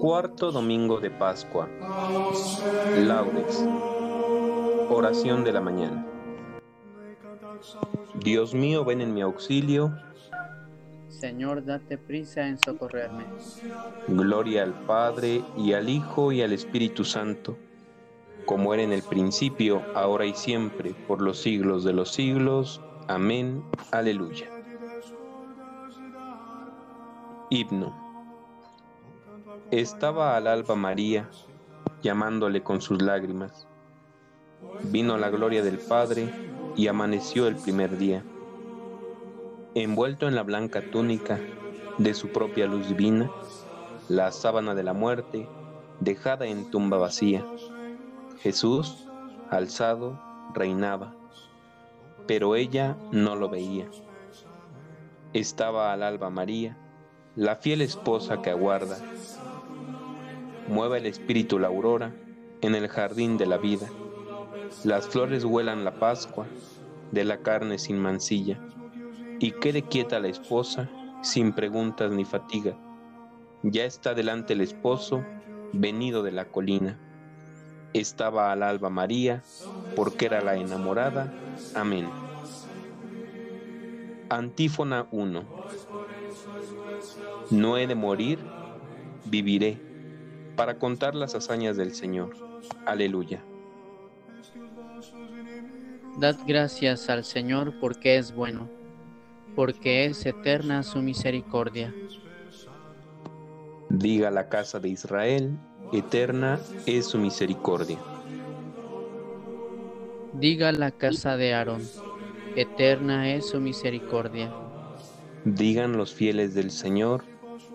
Cuarto domingo de Pascua. Laudes. Oración de la mañana. Dios mío, ven en mi auxilio. Señor, date prisa en socorrerme. Gloria al Padre y al Hijo y al Espíritu Santo, como era en el principio, ahora y siempre, por los siglos de los siglos. Amén. Aleluya. Himno. Estaba al alba María, llamándole con sus lágrimas. Vino la gloria del Padre y amaneció el primer día. Envuelto en la blanca túnica de su propia luz divina, la sábana de la muerte, dejada en tumba vacía. Jesús, alzado, reinaba, pero ella no lo veía. Estaba al alba María, la fiel esposa que aguarda. Mueve el espíritu la aurora en el jardín de la vida. Las flores huelan la Pascua de la carne sin mancilla. Y quede quieta la esposa sin preguntas ni fatiga. Ya está delante el esposo, venido de la colina. Estaba al alba María, porque era la enamorada. Amén. Antífona 1. No he de morir, viviré, para contar las hazañas del Señor. Aleluya. Dad gracias al Señor porque es bueno, porque es eterna su misericordia. Diga la casa de Israel, eterna es su misericordia. Diga la casa de Aarón, eterna es su misericordia. Digan los fieles del Señor,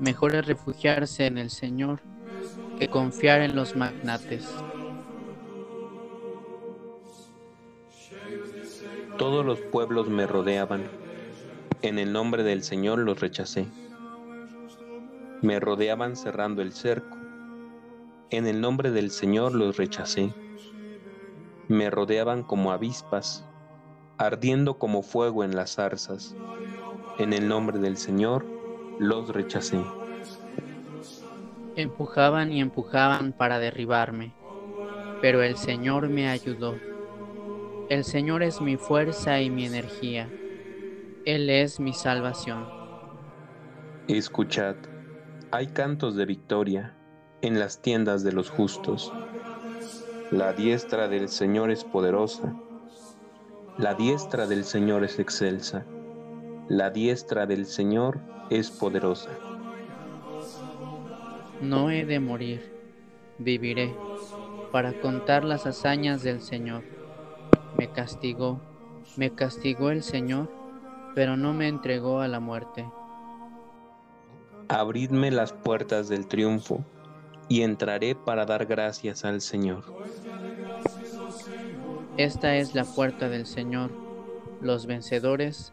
Mejor es refugiarse en el Señor que confiar en los magnates. Todos los pueblos me rodeaban. En el nombre del Señor los rechacé. Me rodeaban cerrando el cerco. En el nombre del Señor los rechacé. Me rodeaban como avispas, ardiendo como fuego en las zarzas. En el nombre del Señor los rechacé. Empujaban y empujaban para derribarme, pero el Señor me ayudó. El Señor es mi fuerza y mi energía. Él es mi salvación. Escuchad, hay cantos de victoria en las tiendas de los justos. La diestra del Señor es poderosa. La diestra del Señor es excelsa. La diestra del Señor es poderosa. No he de morir, viviré para contar las hazañas del Señor. Me castigó, me castigó el Señor, pero no me entregó a la muerte. Abridme las puertas del triunfo, y entraré para dar gracias al Señor. Esta es la puerta del Señor, los vencedores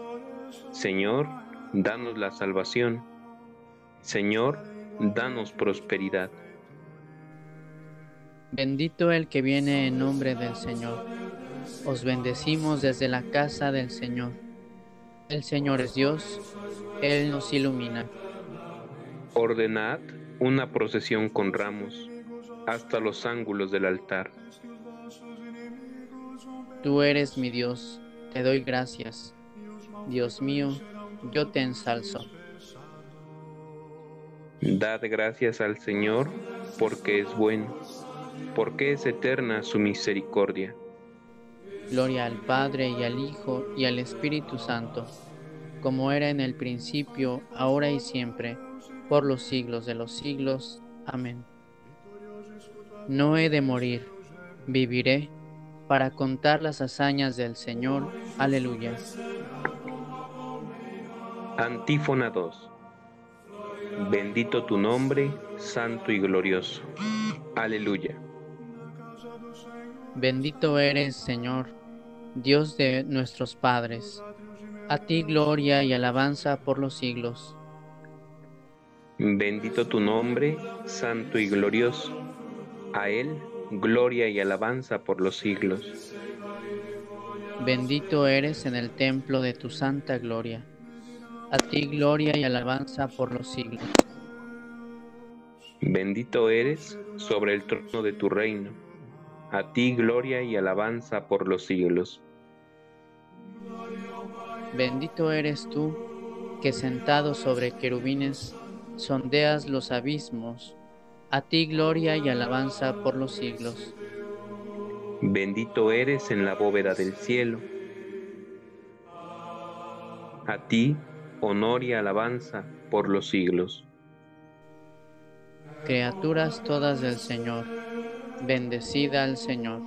Señor, danos la salvación. Señor, danos prosperidad. Bendito el que viene en nombre del Señor. Os bendecimos desde la casa del Señor. El Señor es Dios, Él nos ilumina. Ordenad una procesión con ramos hasta los ángulos del altar. Tú eres mi Dios, te doy gracias. Dios mío, yo te ensalzo. Dad gracias al Señor porque es bueno, porque es eterna su misericordia. Gloria al Padre y al Hijo y al Espíritu Santo, como era en el principio, ahora y siempre, por los siglos de los siglos. Amén. No he de morir, viviré para contar las hazañas del Señor. Aleluya. Antífona 2. Bendito tu nombre, santo y glorioso. Aleluya. Bendito eres, Señor, Dios de nuestros padres. A ti gloria y alabanza por los siglos. Bendito tu nombre, santo y glorioso. A Él gloria y alabanza por los siglos. Bendito eres en el templo de tu santa gloria. A ti gloria y alabanza por los siglos. Bendito eres sobre el trono de tu reino. A ti gloria y alabanza por los siglos. Bendito eres tú, que sentado sobre querubines sondeas los abismos. A ti gloria y alabanza por los siglos. Bendito eres en la bóveda del cielo. A ti honor y alabanza por los siglos. Criaturas todas del Señor, bendecida al Señor,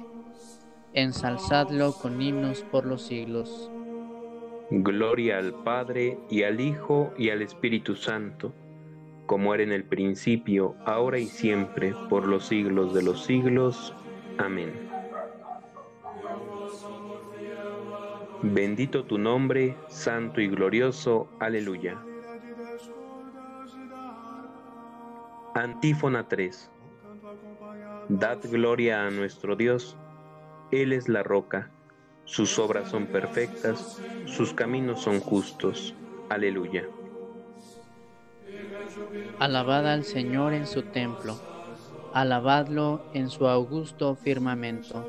ensalzadlo con himnos por los siglos. Gloria al Padre y al Hijo y al Espíritu Santo, como era en el principio, ahora y siempre, por los siglos de los siglos. Amén. Bendito tu nombre, santo y glorioso. Aleluya. Antífona 3. Dad gloria a nuestro Dios. Él es la roca. Sus obras son perfectas, sus caminos son justos. Aleluya. Alabad al Señor en su templo, alabadlo en su augusto firmamento.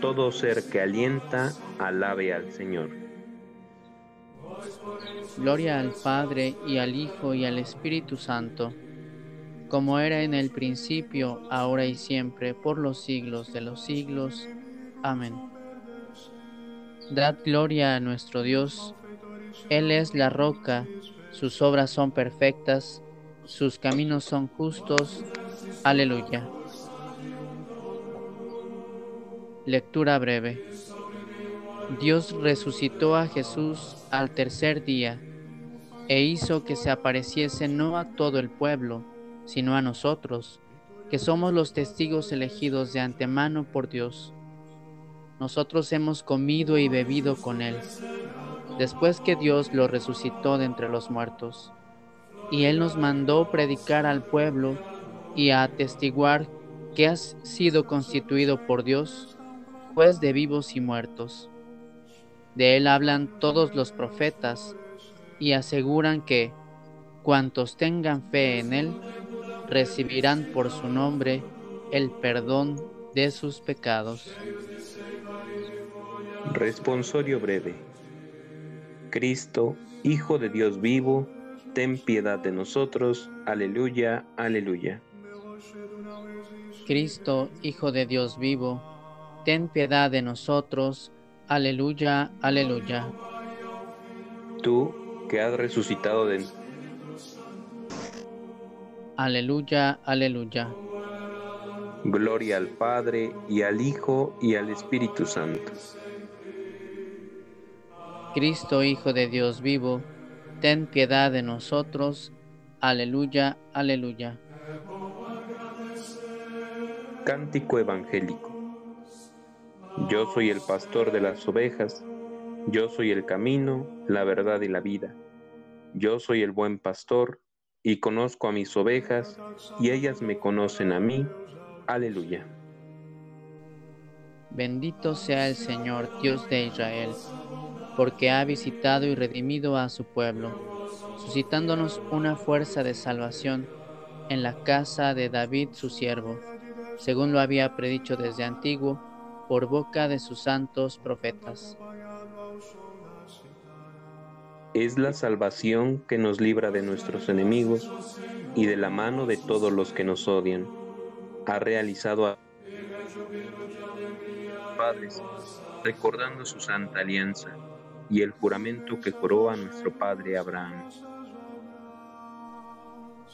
Todo ser que alienta, alabe al Señor. Gloria al Padre y al Hijo y al Espíritu Santo, como era en el principio, ahora y siempre, por los siglos de los siglos. Amén. Dad gloria a nuestro Dios. Él es la roca, sus obras son perfectas, sus caminos son justos. Aleluya. Lectura breve. Dios resucitó a Jesús al tercer día e hizo que se apareciese no a todo el pueblo, sino a nosotros, que somos los testigos elegidos de antemano por Dios. Nosotros hemos comido y bebido con Él, después que Dios lo resucitó de entre los muertos. Y Él nos mandó predicar al pueblo y a atestiguar que has sido constituido por Dios juez de vivos y muertos. De él hablan todos los profetas y aseguran que cuantos tengan fe en él recibirán por su nombre el perdón de sus pecados. Responsorio breve. Cristo, Hijo de Dios vivo, ten piedad de nosotros. Aleluya, aleluya. Cristo, Hijo de Dios vivo, ten piedad de nosotros. Aleluya, aleluya. Tú que has resucitado de... Aleluya, aleluya. Gloria al Padre y al Hijo y al Espíritu Santo. Cristo, Hijo de Dios vivo, ten piedad de nosotros. Aleluya, aleluya. Cántico Evangélico. Yo soy el pastor de las ovejas, yo soy el camino, la verdad y la vida. Yo soy el buen pastor y conozco a mis ovejas y ellas me conocen a mí. Aleluya. Bendito sea el Señor, Dios de Israel, porque ha visitado y redimido a su pueblo, suscitándonos una fuerza de salvación en la casa de David su siervo, según lo había predicho desde antiguo por boca de sus santos profetas es la salvación que nos libra de nuestros enemigos y de la mano de todos los que nos odian. Ha realizado a padres, recordando su santa alianza y el juramento que juró a nuestro padre Abraham.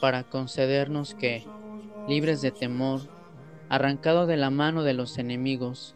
Para concedernos que, libres de temor, arrancado de la mano de los enemigos,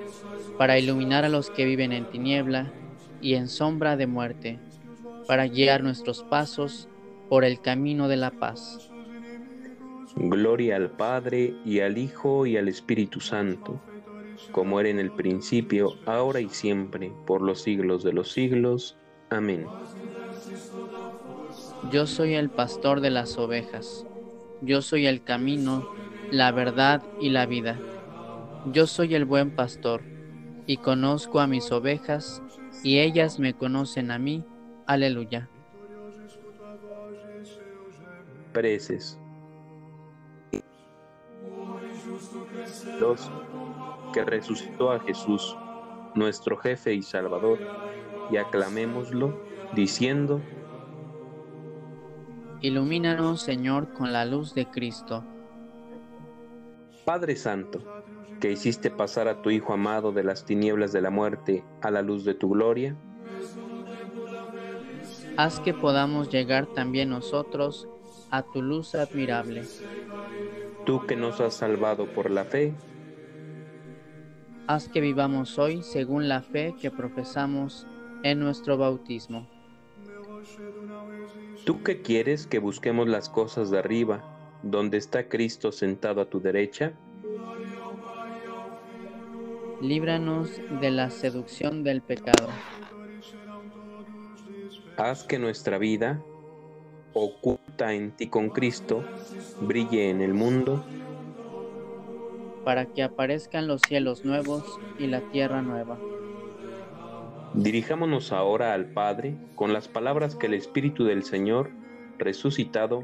para iluminar a los que viven en tiniebla y en sombra de muerte para guiar nuestros pasos por el camino de la paz. Gloria al Padre y al Hijo y al Espíritu Santo, como era en el principio, ahora y siempre, por los siglos de los siglos. Amén. Yo soy el pastor de las ovejas, yo soy el camino, la verdad y la vida. Yo soy el buen pastor, y conozco a mis ovejas, y ellas me conocen a mí, Aleluya. Preces. Dios, que resucitó a Jesús, nuestro jefe y salvador, y aclamémoslo diciendo, Ilumínanos, Señor, con la luz de Cristo. Padre Santo, que hiciste pasar a tu Hijo amado de las tinieblas de la muerte a la luz de tu gloria, haz que podamos llegar también nosotros a tu luz admirable. Tú que nos has salvado por la fe, haz que vivamos hoy según la fe que profesamos en nuestro bautismo. Tú que quieres que busquemos las cosas de arriba, donde está Cristo sentado a tu derecha, líbranos de la seducción del pecado. Haz que nuestra vida, oculta en ti con Cristo, brille en el mundo, para que aparezcan los cielos nuevos y la tierra nueva. Dirijámonos ahora al Padre con las palabras que el Espíritu del Señor resucitado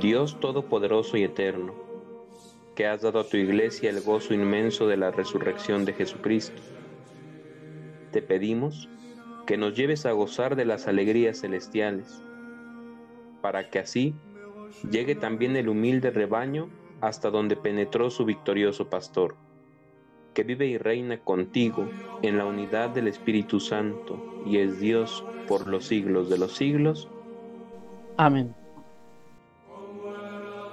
Dios Todopoderoso y Eterno, que has dado a tu iglesia el gozo inmenso de la resurrección de Jesucristo te pedimos que nos lleves a gozar de las alegrías celestiales, para que así llegue también el humilde rebaño hasta donde penetró su victorioso pastor, que vive y reina contigo en la unidad del Espíritu Santo y es Dios por los siglos de los siglos. Amén.